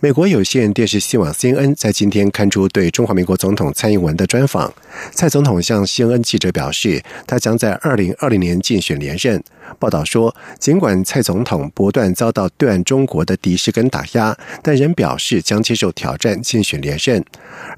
美国有线电视新闻网 CNN 在今天刊出对中华民国总统蔡英文的专访。蔡总统向 CNN 记者表示，他将在二零二零年竞选连任。报道说，尽管蔡总统不断遭到对岸中国的敌视跟打压，但仍表示将接受挑战竞选连任。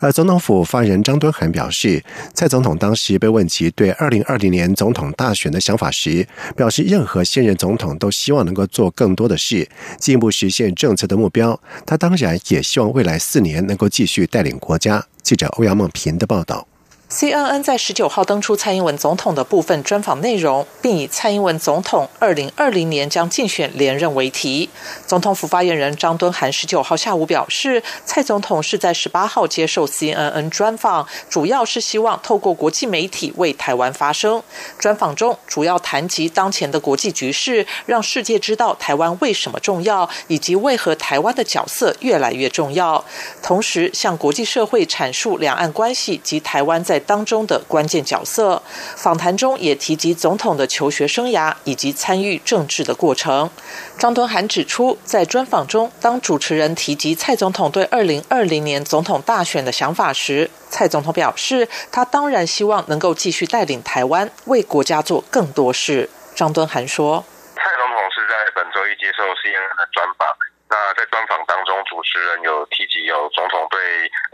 而总统府发言人张敦涵表示，蔡总统当时被问及对二零二零年总统大选的想法时，表示任何现任总统都希望能够做更多的事，进一步实现政策的目标。他当然也希望未来四年能够继续带领国家。记者欧阳梦平的报道。CNN 在十九号登出蔡英文总统的部分专访内容，并以“蔡英文总统二零二零年将竞选连任”为题。总统府发言人张敦涵十九号下午表示，蔡总统是在十八号接受 CNN 专访，主要是希望透过国际媒体为台湾发声。专访中主要谈及当前的国际局势，让世界知道台湾为什么重要，以及为何台湾的角色越来越重要。同时，向国际社会阐述两岸关系及台湾在当中的关键角色，访谈中也提及总统的求学生涯以及参与政治的过程。张敦涵指出，在专访中，当主持人提及蔡总统对二零二零年总统大选的想法时，蔡总统表示，他当然希望能够继续带领台湾为国家做更多事。张敦涵说：“蔡总统是在本周一接受 CNN 的专访。”那在专访当中，主持人有提及有总统对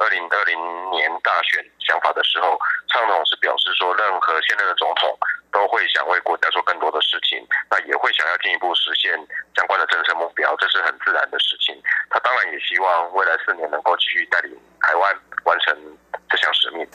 二零二零年大选法的时候，蔡总统是表示说，任何现任的总统都会想为国家做更多的事情，那也会想要进一步实现相关的政策目标，这是很自然的事情。他当然也希望未来四年能够继续带领台湾完成。这项使命。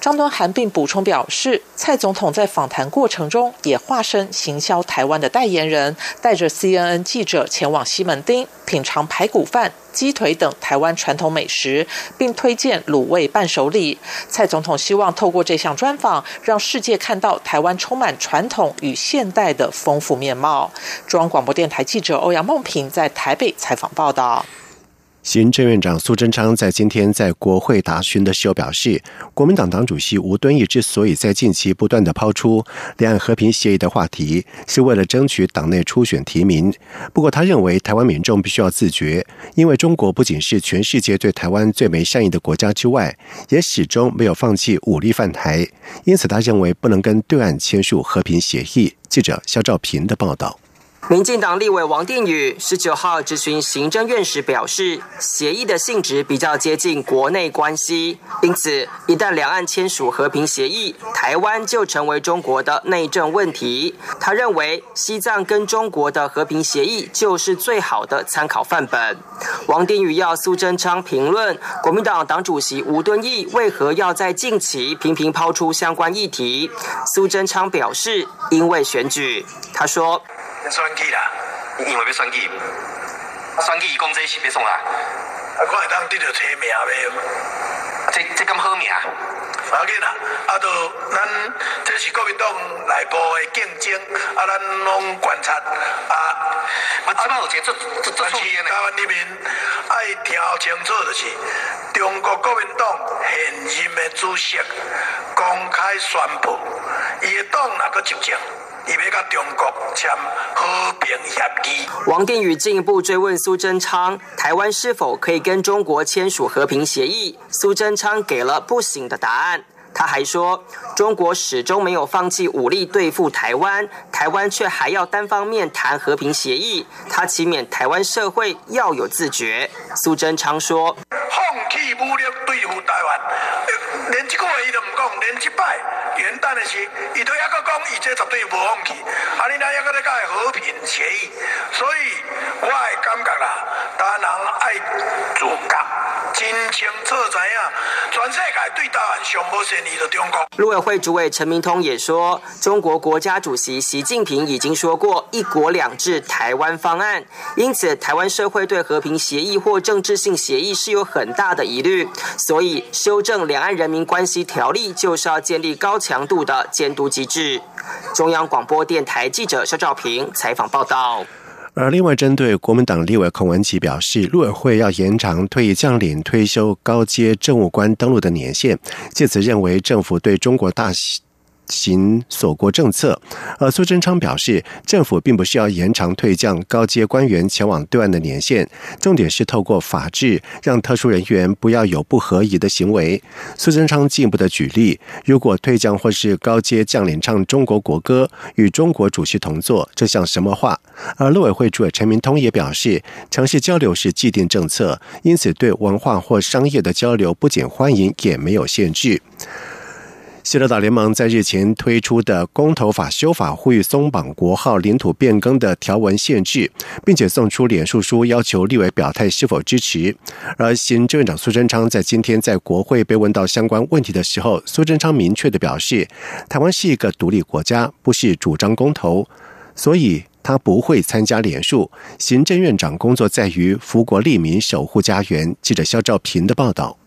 张敦涵并补充表示，蔡总统在访谈过程中也化身行销台湾的代言人，带着 CNN 记者前往西门町品尝排骨饭、鸡腿等台湾传统美食，并推荐卤味伴手礼。蔡总统希望透过这项专访，让世界看到台湾充满传统与现代的丰富面貌。中央广播电台记者欧阳梦平在台北采访报道。行政院长苏贞昌在今天在国会答询的时候表示，国民党党主席吴敦义之所以在近期不断的抛出两岸和平协议的话题，是为了争取党内初选提名。不过，他认为台湾民众必须要自觉，因为中国不仅是全世界对台湾最没善意的国家之外，也始终没有放弃武力犯台。因此，他认为不能跟对岸签署和平协议。记者肖兆平的报道。民进党立委王定宇十九号质询行政院时表示，协议的性质比较接近国内关系，因此一旦两岸签署和平协议，台湾就成为中国的内政问题。他认为西藏跟中国的和平协议就是最好的参考范本。王定宇要苏贞昌评论国民党党主席吴敦义为何要在近期频频抛出相关议题，苏贞昌表示，因为选举。他说。选举啦，因为要选举，选举伊讲这是要创啊，啊，我会当得到提名袂？这这咁好名？无要紧啦，啊，都咱这是国民党内部的竞争，啊，咱拢观察啊，啊，即摆有一个做做做出现台湾人民爱听清楚，就是中国国民党现任的主席公开宣布，伊的党若个执政？要跟中国签和平协议。王定宇进一步追问苏贞昌，台湾是否可以跟中国签署和平协议？苏贞昌给了不行的答案。他还说，中国始终没有放弃武力对付台湾，台湾却还要单方面谈和平协议。他祈勉台湾社会要有自觉。苏贞昌说：放弃元旦的时，伊都还阁讲，伊这绝对无放弃。啊，你那还阁在讲和平协议，所以我会感觉啦，大人爱自觉，真清楚知影，全世界对台湾上无善意的中国。陆委会主委陈明通也说，中国国家主席习近平已经说过“一国两制”台湾方案，因此台湾社会对和平协议或政治性协议是有很大的疑虑，所以修正《两岸人民关系条例》就是要建立高强度的监督机制。中央广播电台记者肖兆平采访报道。而另外，针对国民党立委孔文琪表示，陆委会要延长退役将领退休高阶政务官登陆的年限，借此认为政府对中国大。行锁国政策，而苏贞昌表示，政府并不是要延长退将高阶官员前往对岸的年限，重点是透过法制让特殊人员不要有不合宜的行为。苏贞昌进一步的举例，如果退将或是高阶将领唱中国国歌与中国主席同坐，这像什么话？而陆委会主委陈明通也表示，城市交流是既定政策，因此对文化或商业的交流不仅欢迎，也没有限制。希勒岛联盟在日前推出的公投法修法，呼吁松绑国号领土变更的条文限制，并且送出脸书书，要求立委表态是否支持。而行政院长苏贞昌在今天在国会被问到相关问题的时候，苏贞昌明确的表示，台湾是一个独立国家，不是主张公投，所以他不会参加联署。行政院长工作在于福国利民，守护家园。记者肖兆平的报道。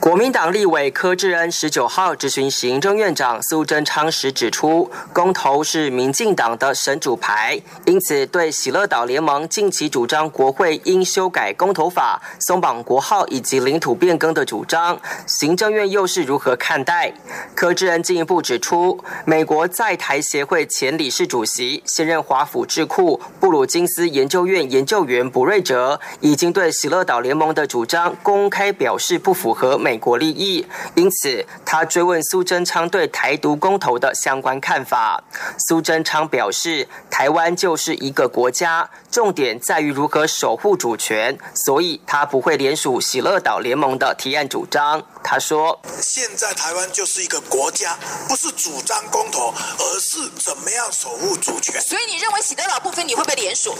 国民党立委柯志恩十九号质询行政院长苏贞昌时指出，公投是民进党的神主牌，因此对喜乐岛联盟近期主张国会应修改公投法、松绑国号以及领土变更的主张，行政院又是如何看待？柯志恩进一步指出，美国在台协会前理事主席、现任华府智库布鲁金斯研究院研究员卜瑞哲，已经对喜乐岛联盟的主张公开表示不符合美。美国利益，因此他追问苏贞昌对台独公投的相关看法。苏贞昌表示，台湾就是一个国家，重点在于如何守护主权，所以他不会联署喜乐岛联盟的提案主张。他说：“现在台湾就是一个国家，不是主张公投，而是怎么样守护主权。所以你认为喜德岛部分你会不会联署？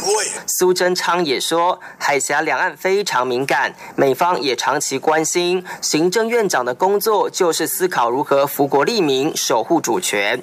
不会。”苏贞昌也说，海峡两岸非常敏感，美方也长期关心。行政院长的工作就是思考如何福国利民，守护主权。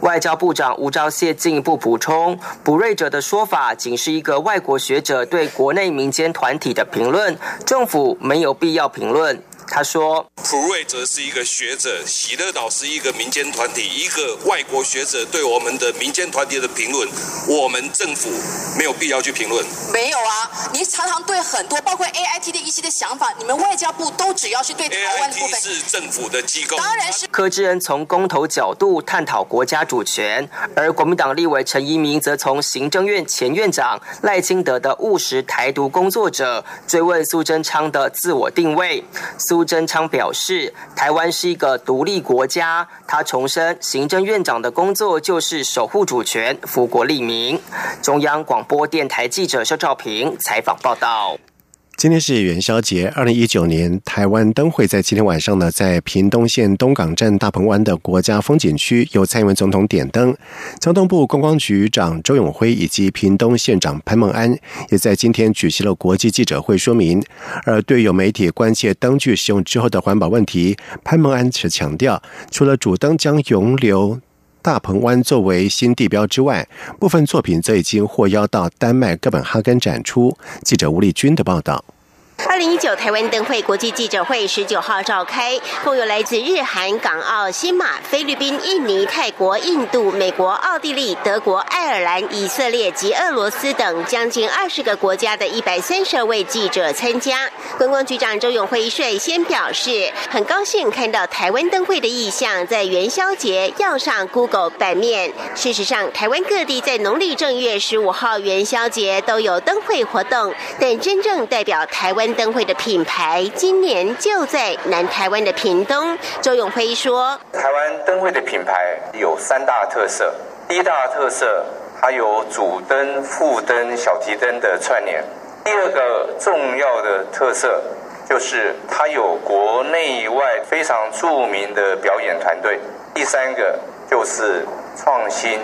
外交部长吴钊燮进一步补充，卜瑞哲的说法仅是一个外国学者对国内民间团体的评论，政府没有必要评论。他说：“普瑞则是一个学者，喜乐岛是一个民间团体，一个外国学者对我们的民间团体的评论，我们政府没有必要去评论。没有啊，你常常对很多包括 A I T 的一些的想法，你们外交部都只要是对台湾的部分是政府的机构。当然是柯志恩从公投角度探讨国家主权，而国民党立委陈一鸣则从行政院前院长赖清德的务实台独工作者追问苏贞昌的自我定位。苏。苏贞昌表示，台湾是一个独立国家。他重申，行政院长的工作就是守护主权、福国利民。中央广播电台记者肖兆平采访报道。今天是元宵节，二零一九年台湾灯会在今天晚上呢，在屏东县东港镇大鹏湾的国家风景区由蔡英文总统点灯，交通部观光局长周永辉以及屏东县长潘孟安也在今天举行了国际记者会说明。而对有媒体关切灯具使用之后的环保问题，潘孟安则强调，除了主灯将永留。大鹏湾作为新地标之外，部分作品则已经获邀到丹麦哥本哈根展出。记者吴丽君的报道。二零一九台湾灯会国际记者会十九号召开，共有来自日韩、港澳、新马、菲律宾、印尼、泰国、印度、美国、奥地利、德国、爱尔兰、以色列及俄罗斯等将近二十个国家的一百三十位记者参加。观光局长周永辉率先表示，很高兴看到台湾灯会的意向在元宵节要上 Google 版面。事实上，台湾各地在农历正月十五号元宵节都有灯会活动，但真正代表台湾。灯会的品牌今年就在南台湾的屏东。周永辉说：“台湾灯会的品牌有三大特色。第一大特色，它有主灯、副灯、小提灯的串联；第二个重要的特色，就是它有国内外非常著名的表演团队；第三个就是创新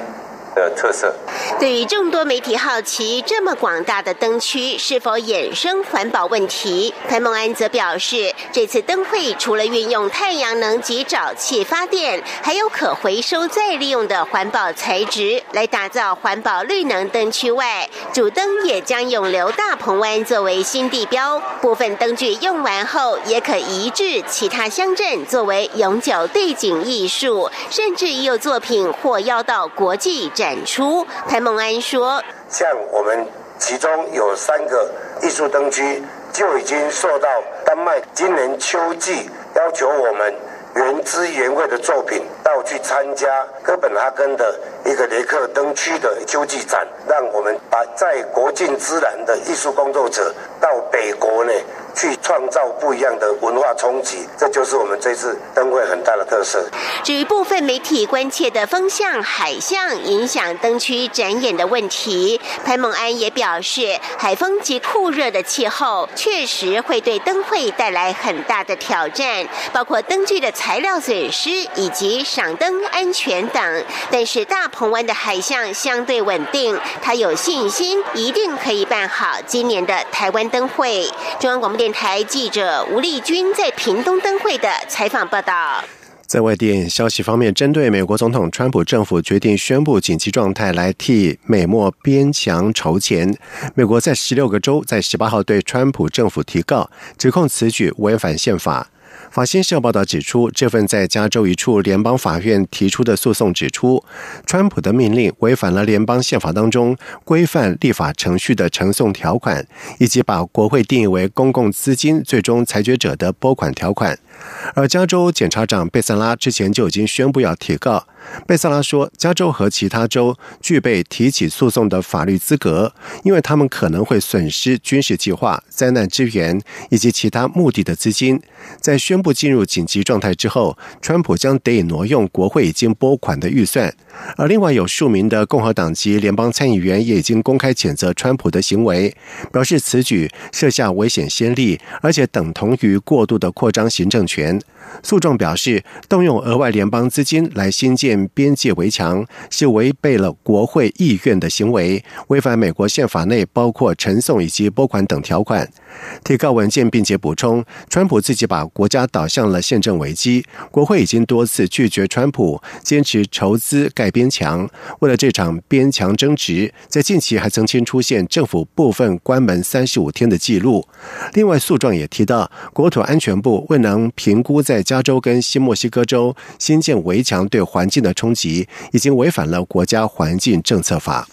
的特色。对于众多媒体好奇，这么广大的灯区是否衍生环保问题，潘孟安则表示，这次灯会除了运用太阳能及沼气发电，还有可回收再利用的环保材质来打造环保绿能灯区外，主灯也将永留大鹏湾作为新地标，部分灯具用完后也可移至其他乡镇作为永久对景艺术，甚至已有作品获邀到国际展展出。潘孟安说：“像我们其中有三个艺术灯区，就已经受到丹麦今年秋季要求我们原汁原味的作品，到去参加哥本哈根的一个雷克灯区的秋季展，让我们把在国境自然的艺术工作者到北国呢。”去创造不一样的文化冲击，这就是我们这次灯会很大的特色。至于部分媒体关切的风向、海象影响灯区展演的问题，潘孟安也表示，海风及酷热的气候确实会对灯会带来很大的挑战，包括灯具的材料损失以及赏灯安全等。但是大鹏湾的海象相对稳定，他有信心一定可以办好今年的台湾灯会。中央广播电。电台记者吴丽君在屏东灯会的采访报道。在外电消息方面，针对美国总统川普政府决定宣布紧急状态来替美墨边墙筹钱，美国在十六个州在十八号对川普政府提告，指控此举违反宪法。法新社报道指出，这份在加州一处联邦法院提出的诉讼指出，川普的命令违反了联邦宪法当中规范立法程序的呈送条款，以及把国会定义为公共资金最终裁决者的拨款条款。而加州检察长贝萨拉之前就已经宣布要提告。贝萨拉说，加州和其他州具备提起诉讼的法律资格，因为他们可能会损失军事计划、灾难支援以及其他目的的资金。在宣布进入紧急状态之后，川普将得以挪用国会已经拨款的预算。而另外有数名的共和党籍联邦参议员也已经公开谴责川普的行为，表示此举设下危险先例，而且等同于过度的扩张行政权。诉状表示，动用额外联邦资金来新建边界围墙是违背了国会意愿的行为，违反美国宪法内包括呈送以及拨款等条款。提告文件并且补充，川普自己把国家导向了宪政危机，国会已经多次拒绝川普坚持筹资盖边墙。为了这场边墙争执，在近期还曾经出现政府部分关门三十五天的记录。另外，诉状也提到，国土安全部未能评估在加州跟新墨西哥州新建围墙对环境的冲击，已经违反了国家环境政策法。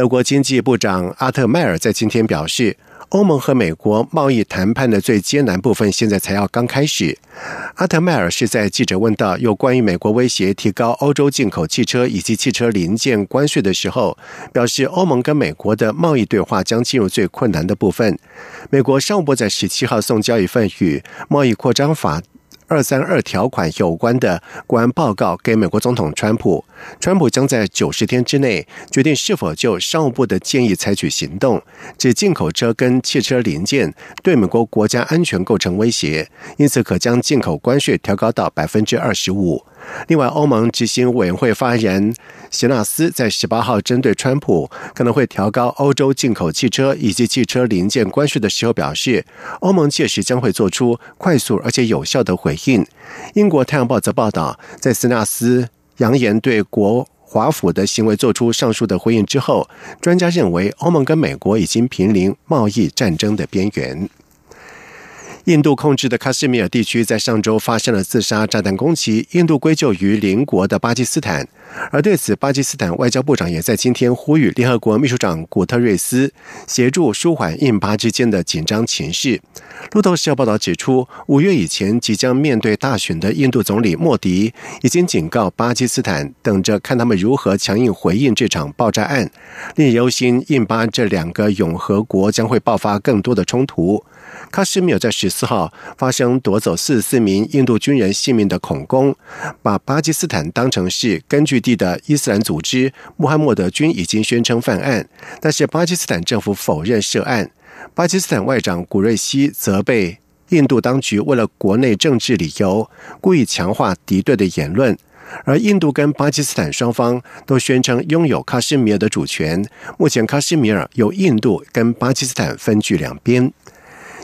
德国经济部长阿特迈尔在今天表示，欧盟和美国贸易谈判的最艰难部分现在才要刚开始。阿特迈尔是在记者问到有关于美国威胁提高欧洲进口汽车以及汽车零件关税的时候，表示欧盟跟美国的贸易对话将进入最困难的部分。美国商务部在十七号送交一份与贸易扩张法。二三二条款有关的国安报告给美国总统川普，川普将在九十天之内决定是否就商务部的建议采取行动。指进口车跟汽车零件对美国国家安全构成威胁，因此可将进口关税调高到百分之二十五。另外，欧盟执行委员会发言人席纳斯在十八号针对川普可能会调高欧洲进口汽车以及汽车零件关税的时候表示，欧盟届时将会做出快速而且有效的回英国《太阳报》则报道，在斯纳斯扬言对国华府的行为做出上述的回应之后，专家认为欧盟跟美国已经濒临贸易战争的边缘。印度控制的喀什米尔地区在上周发生了自杀炸弹攻击，印度归咎于邻国的巴基斯坦。而对此，巴基斯坦外交部长也在今天呼吁联合国秘书长古特瑞斯协助舒缓印巴之间的紧张情势。路透社报道指出，五月以前即将面对大选的印度总理莫迪已经警告巴基斯坦，等着看他们如何强硬回应这场爆炸案。令人忧心，印巴这两个永和国将会爆发更多的冲突。喀什米尔在十四号发生夺走四十四名印度军人性命的恐攻，把巴基斯坦当成是根据地的伊斯兰组织穆罕默德军已经宣称犯案，但是巴基斯坦政府否认涉案。巴基斯坦外长古瑞希责备印度当局为了国内政治理由，故意强化敌对的言论。而印度跟巴基斯坦双方都宣称拥有喀什米尔的主权。目前，喀什米尔由印度跟巴基斯坦分居两边。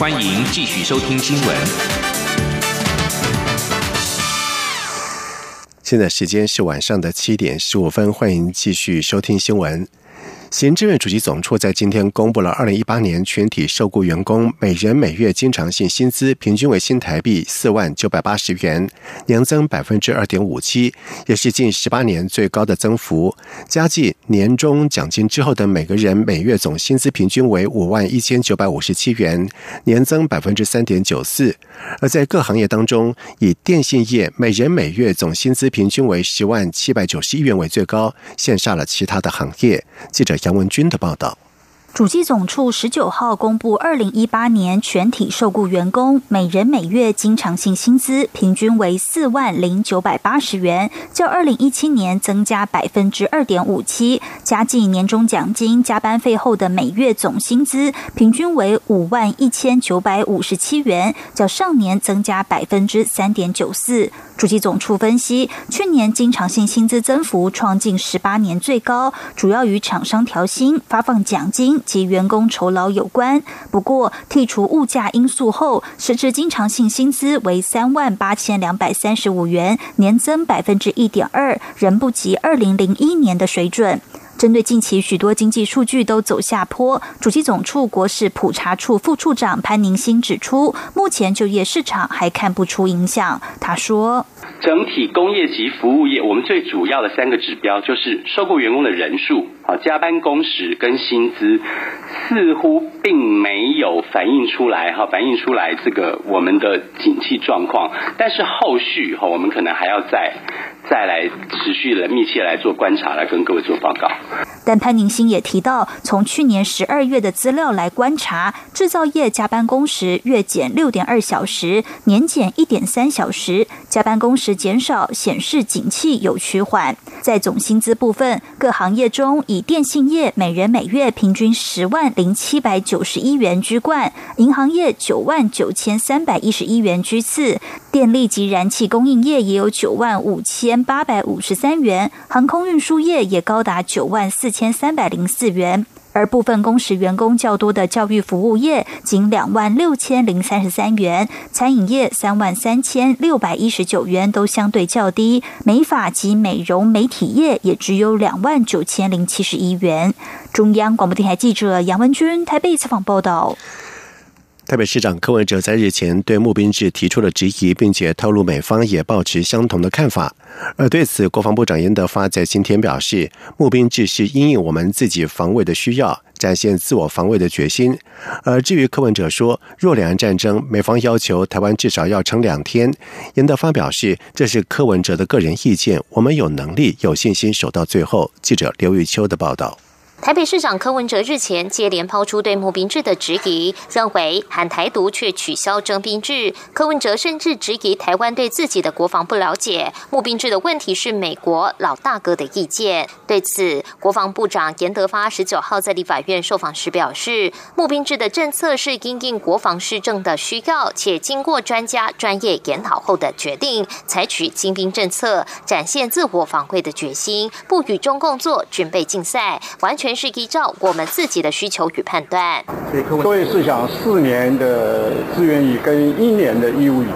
欢迎继续收听新闻。现在时间是晚上的七点十五分，欢迎继续收听新闻。行政院主席总处在今天公布了二零一八年全体受雇员工每人每月经常性薪资，平均为新台币四万九百八十元，年增百分之二点五七，也是近十八年最高的增幅。加计年终奖金之后的每个人每月总薪资平均为五万一千九百五十七元，年增百分之三点九四。而在各行业当中，以电信业每人每月总薪资平均为十万七百九十一元为最高，羡煞了其他的行业。记者。杨文军的报道。主计总处十九号公布，二零一八年全体受雇员工每人每月经常性薪资平均为四万零九百八十元，较二零一七年增加百分之二点五七。加计年终奖金、加班费后的每月总薪资平均为五万一千九百五十七元，较上年增加百分之三点九四。主机总处分析，去年经常性薪资增幅创近十八年最高，主要与厂商调薪、发放奖金。及员工酬劳有关。不过，剔除物价因素后，实质经常性薪资为三万八千两百三十五元，年增百分之一点二，仍不及二零零一年的水准。针对近期许多经济数据都走下坡，主机总处国事普查处副处长潘宁新指出，目前就业市场还看不出影响。他说：“整体工业及服务业，我们最主要的三个指标就是受雇员工的人数、加班工时跟薪资，似乎并没有反映出来哈，反映出来这个我们的景气状况。但是后续哈，我们可能还要再。”再来持续的密切来做观察，来跟各位做报告。但潘宁新也提到，从去年十二月的资料来观察，制造业加班工时月减六点二小时，年减一点三小时，加班工时减少，显示景气有趋缓。在总薪资部分，各行业中以电信业每人每月平均十万零七百九十一元居冠，银行业九万九千三百一十一元居次，电力及燃气供应业也有九万五千。八百五十三元，航空运输业也高达九万四千三百零四元，而部分工时员工较多的教育服务业仅两万六千零三十三元，餐饮业三万三千六百一十九元都相对较低，美发及美容美体业也只有两万九千零七十一元。中央广播电台记者杨文君台北采访报道。台北市长柯文哲在日前对募兵制提出了质疑，并且透露美方也保持相同的看法。而对此，国防部长严德发在今天表示，募兵制是因应我们自己防卫的需要，展现自我防卫的决心。而至于柯文哲说，若两岸战争，美方要求台湾至少要撑两天，严德发表示，这是柯文哲的个人意见，我们有能力、有信心守到最后。记者刘玉秋的报道。台北市长柯文哲日前接连抛出对募兵制的质疑，认为喊台独却取消征兵制。柯文哲甚至质疑台湾对自己的国防不了解，募兵制的问题是美国老大哥的意见。对此，国防部长严德发十九号在立法院受访时表示，募兵制的政策是因应国防施政的需要，且经过专家专业研讨后的决定，采取精兵政策，展现自我防卫的决心，不与中共做军备竞赛，完全。是依照我们自己的需求与判断。各位是想四年的志愿役跟一年的义务役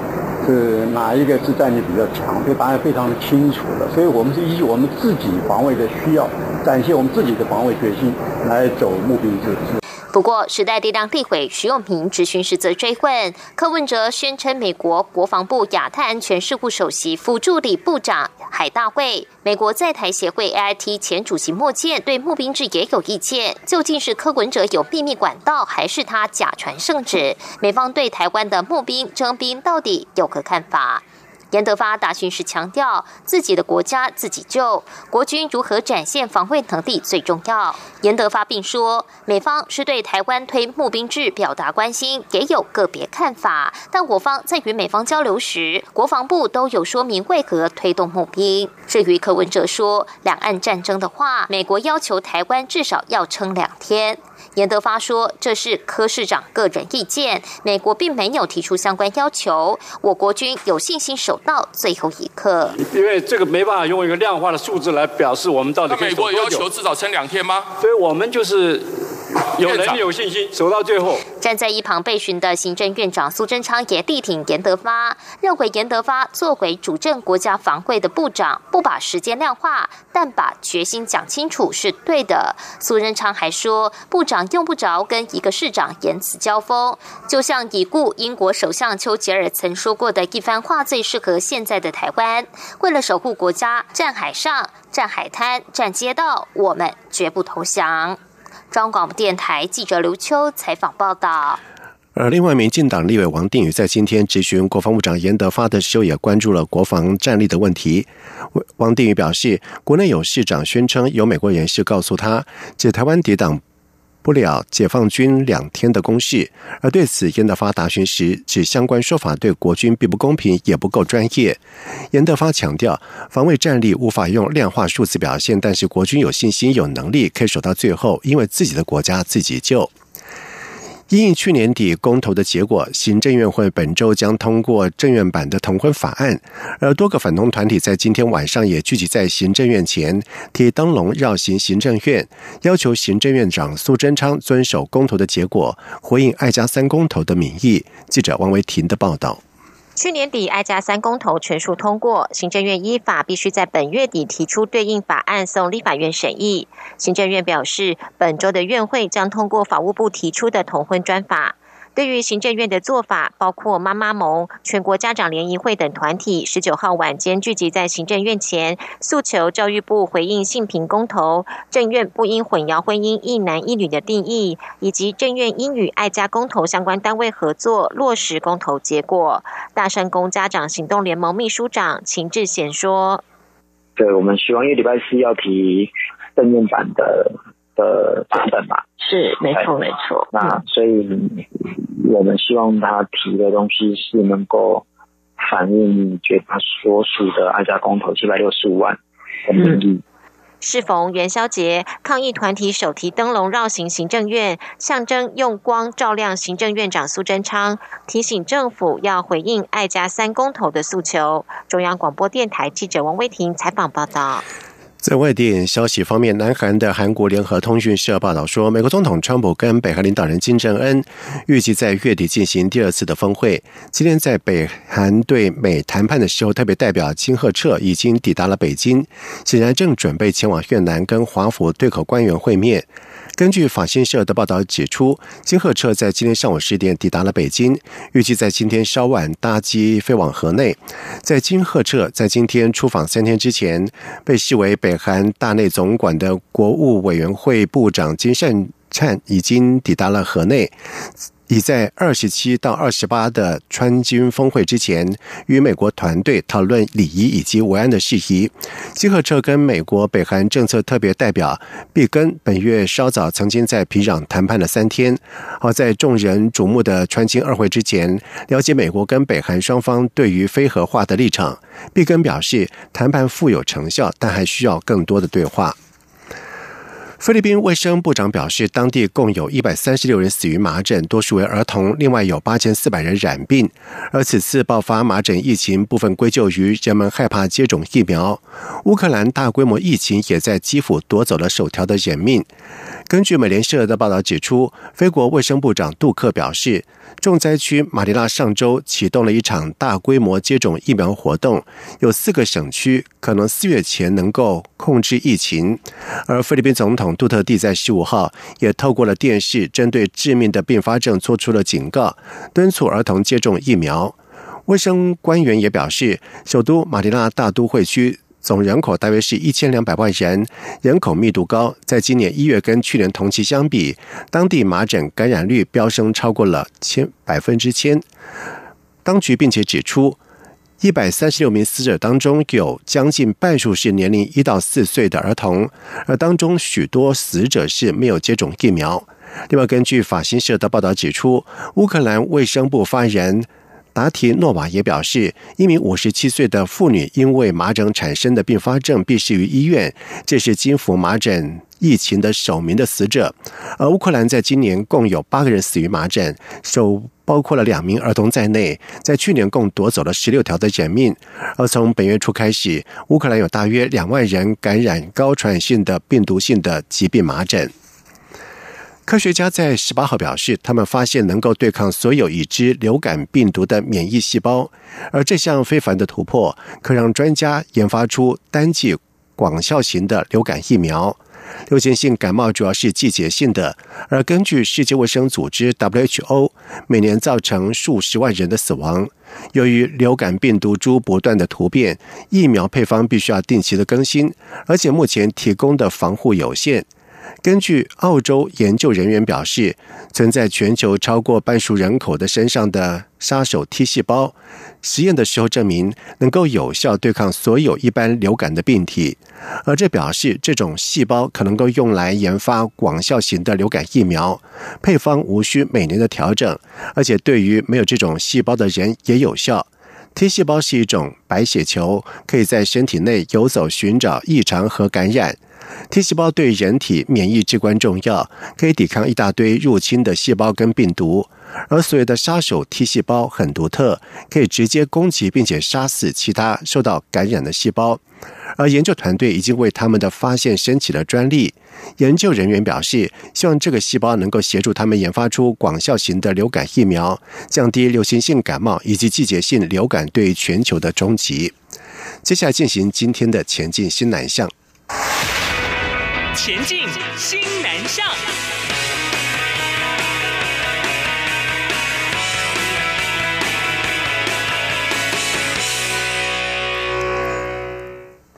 是哪一个是战力比较强？这答案非常的清楚了。所以我们是依据我们自己防卫的需要，展现我们自己的防卫决心来走募兵制。不过，时代力量立委徐永平质询时则追问，柯文哲宣称美国国防部亚太安全事务首席副助理部长海大卫、美国在台协会 AIT 前主席莫健对募兵制也有意见，究竟是柯文哲有秘密管道，还是他假传圣旨？美方对台湾的募兵征兵到底有何看法？严德发答询时强调，自己的国家自己救，国军如何展现防卫能力最重要。严德发并说，美方是对台湾推募兵制表达关心，也有个别看法，但我方在与美方交流时，国防部都有说明为何推动募兵。至于柯文哲说两岸战争的话，美国要求台湾至少要撑两天。严德发说：“这是柯市长个人意见，美国并没有提出相关要求。我国军有信心守到最后一刻。因为这个没办法用一个量化的数字来表示我们到底可以守多久。美国要求至少撑两天吗？所以我们就是。” 有人有信心守到最后。站在一旁被询的行政院长苏贞昌也力挺严德发，认为严德发作为主政国家防卫的部长，不把时间量化，但把决心讲清楚是对的。苏贞昌还说，部长用不着跟一个市长言辞交锋，就像已故英国首相丘吉尔曾说过的一番话，最适合现在的台湾。为了守护国家，站海上，站海滩，站街道，我们绝不投降。中广播电台记者刘秋采访报道。而另外，民进党立委王定宇在今天质询国防部长严德发的时候，也关注了国防战力的问题。王定宇表示，国内有市长宣称有美国人士告诉他，在台湾抵挡。不了解放军两天的攻势，而对此，严德发答询时指相关说法对国军并不公平，也不够专业。严德发强调，防卫战力无法用量化数字表现，但是国军有信心、有能力可以守到最后，因为自己的国家自己救。因应去年底公投的结果，行政院会本周将通过政院版的同婚法案，而多个反同团体在今天晚上也聚集在行政院前，提灯笼绕行行政院，要求行政院长苏贞昌遵守公投的结果，回应爱家三公投的民意。记者王维婷的报道。去年底，爱家三公投全数通过，行政院依法必须在本月底提出对应法案送立法院审议。行政院表示，本周的院会将通过法务部提出的同婚专法。对于行政院的做法，包括妈妈盟、全国家长联谊会等团体，十九号晚间聚集在行政院前，诉求教育部回应性平公投，政院不应混淆婚姻一男一女的定义，以及政院应与爱家公投相关单位合作落实公投结果。大山公家长行动联盟秘书长秦志贤说：“对，我们希望一礼拜四要提正面版的。”的版本吧，是没错没错。那所以，我们希望他提的东西是能够反映觉他所属的爱家公投七百六十五万的民意。适逢元宵节，抗议团体手提灯笼绕行行政院，象征用光照亮行政院长苏贞昌，提醒政府要回应爱家三公投的诉求。中央广播电台记者王威婷采访报道。在外电消息方面，南韩的韩国联合通讯社报道说，美国总统川普跟北韩领导人金正恩预计在月底进行第二次的峰会。今天在北韩对美谈判的时候，特别代表金赫彻已经抵达了北京，显然正准备前往越南跟华府对口官员会面。根据法新社的报道指出，金赫彻在今天上午十点抵达了北京，预计在今天稍晚搭机飞往河内。在金赫彻在今天出访三天之前，被视为北韩大内总管的国务委员会部长金善灿已经抵达了河内。已在二十七到二十八的川金峰会之前，与美国团队讨论礼仪以及维安的事宜。金赫彻跟美国北韩政策特别代表毕根本月稍早曾经在皮壤谈判了三天。好在众人瞩目的川金二会之前，了解美国跟北韩双方对于非核化的立场。毕根表示，谈判富有成效，但还需要更多的对话。菲律宾卫生部长表示，当地共有一百三十六人死于麻疹，多数为儿童。另外有八千四百人染病，而此次爆发麻疹疫情部分归咎于人们害怕接种疫苗。乌克兰大规模疫情也在基辅夺走了首条的人命。根据美联社的报道指出，菲国卫生部长杜克表示。重灾区马尼拉上周启动了一场大规模接种疫苗活动，有四个省区可能四月前能够控制疫情。而菲律宾总统杜特地在十五号也透过了电视，针对致命的并发症做出了警告，敦促儿童接种疫苗。卫生官员也表示，首都马尼拉大都会区。总人口大约是一千两百万人，人口密度高。在今年一月跟去年同期相比，当地麻疹感染率飙升超过了千百分之千。当局并且指出，一百三十六名死者当中，有将近半数是年龄一到四岁的儿童，而当中许多死者是没有接种疫苗。另外，根据法新社的报道指出，乌克兰卫生部发言人达提诺瓦也表示，一名五十七岁的妇女因为麻疹产生的并发症病逝于医院，这是金福麻疹疫情的首名的死者。而乌克兰在今年共有八个人死于麻疹，首包括了两名儿童在内，在去年共夺走了十六条的人命。而从本月初开始，乌克兰有大约两万人感染高传染性的病毒性的疾病麻疹。科学家在十八号表示，他们发现能够对抗所有已知流感病毒的免疫细胞，而这项非凡的突破可让专家研发出单剂广效型的流感疫苗。流行性感冒主要是季节性的，而根据世界卫生组织 （WHO），每年造成数十万人的死亡。由于流感病毒株不断的突变，疫苗配方必须要定期的更新，而且目前提供的防护有限。根据澳洲研究人员表示，存在全球超过半数人口的身上的杀手 T 细胞，实验的时候证明能够有效对抗所有一般流感的病体，而这表示这种细胞可能够用来研发广效型的流感疫苗，配方无需每年的调整，而且对于没有这种细胞的人也有效。T 细胞是一种白血球，可以在身体内游走寻找异常和感染。T 细胞对人体免疫至关重要，可以抵抗一大堆入侵的细胞跟病毒。而所谓的杀手 T 细胞很独特，可以直接攻击并且杀死其他受到感染的细胞。而研究团队已经为他们的发现申请了专利。研究人员表示，希望这个细胞能够协助他们研发出广效型的流感疫苗，降低流行性感冒以及季节性流感对全球的冲击。接下来进行今天的前进新南向。前进，新南向。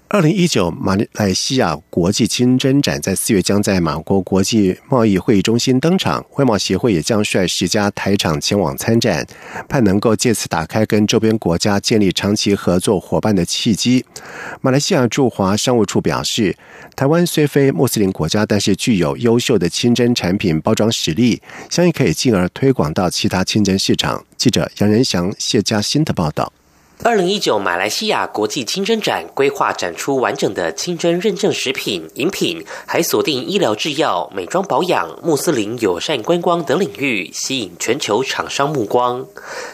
二零一九马来西亚国际清真展在四月将在马国国际贸易会议中心登场，外贸协会也将率十家台厂前往参展，盼能够借此打开跟周边国家建立长期合作伙伴的契机。马来西亚驻华商务处表示，台湾虽非穆斯林国家，但是具有优秀的清真产品包装实力，相信可以进而推广到其他清真市场。记者杨仁祥、谢嘉欣的报道。二零一九马来西亚国际清真展规划展出完整的清真认证食品、饮品，还锁定医疗制药、美妆保养、穆斯林友善观光等领域，吸引全球厂商目光。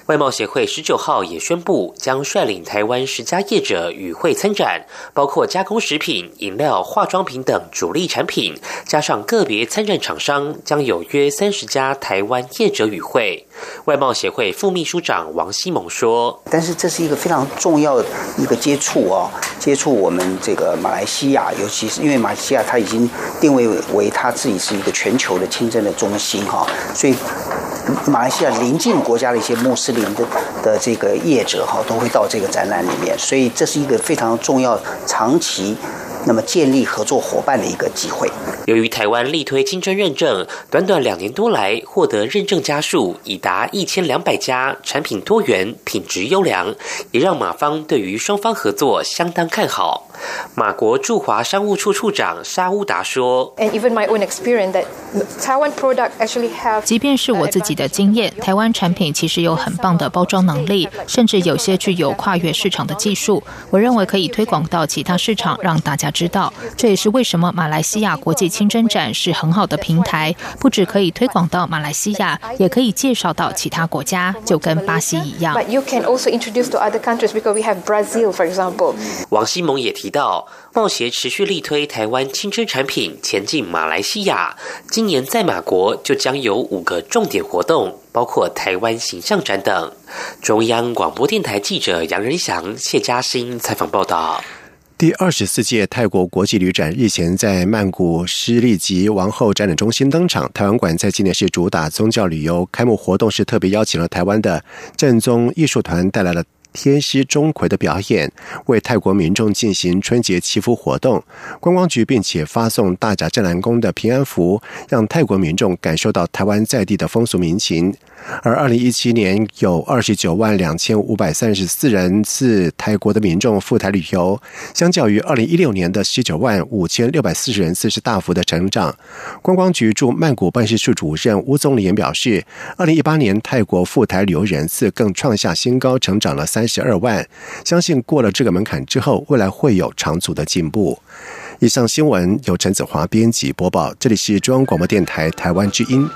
外贸协会十九号也宣布，将率领台湾十家业者与会参展，包括加工食品、饮料、化妆品等主力产品，加上个别参展厂商，将有约三十家台湾业者与会。外贸协会副秘书长王希蒙说：“但是这是一个非常重要的一个接触哦，接触我们这个马来西亚，尤其是因为马来西亚它已经定位为它自己是一个全球的清真的中心哈，所以马来西亚邻近国家的一些穆斯林的的这个业者哈，都会到这个展览里面，所以这是一个非常重要长期。”那么建立合作伙伴的一个机会。由于台湾力推清真认证，短短两年多来获得认证家数已达一千两百家，产品多元、品质优良，也让马方对于双方合作相当看好。马国驻华商务处处长沙乌达说：“即便是我自己的经验，台湾产品其实有很棒的包装能力，甚至有些具有跨越市场的技术。我认为可以推广到其他市场，让大家知道。这也是为什么马来西亚国际清真展是很好的平台，不只可以推广到马来西亚，也可以介绍到其他国家，就跟巴西一样。”王希蒙也提。到贸协持续力推台湾青春产品前进马来西亚，今年在马国就将有五个重点活动，包括台湾形象展等。中央广播电台记者杨仁祥、谢嘉欣采访报道。第二十四届泰国国际旅展日前在曼谷施利吉王后展览中心登场。台湾馆在今年是主打宗教旅游，开幕活动是特别邀请了台湾的正宗艺术团带来了。天师钟馗的表演，为泰国民众进行春节祈福活动。观光局并且发送大甲镇澜宫的平安符，让泰国民众感受到台湾在地的风俗民情。而二零一七年有二十九万两千五百三十四人次泰国的民众赴台旅游，相较于二零一六年的十九万五千六百四十人次是大幅的成长。观光局驻曼谷办事处主任吴宗廉表示，二零一八年泰国赴台旅游人次更创下新高，成长了三三十二万。相信过了这个门槛之后，未来会有长足的进步。以上新闻由陈子华编辑播报，这里是中央广播电台台湾之音。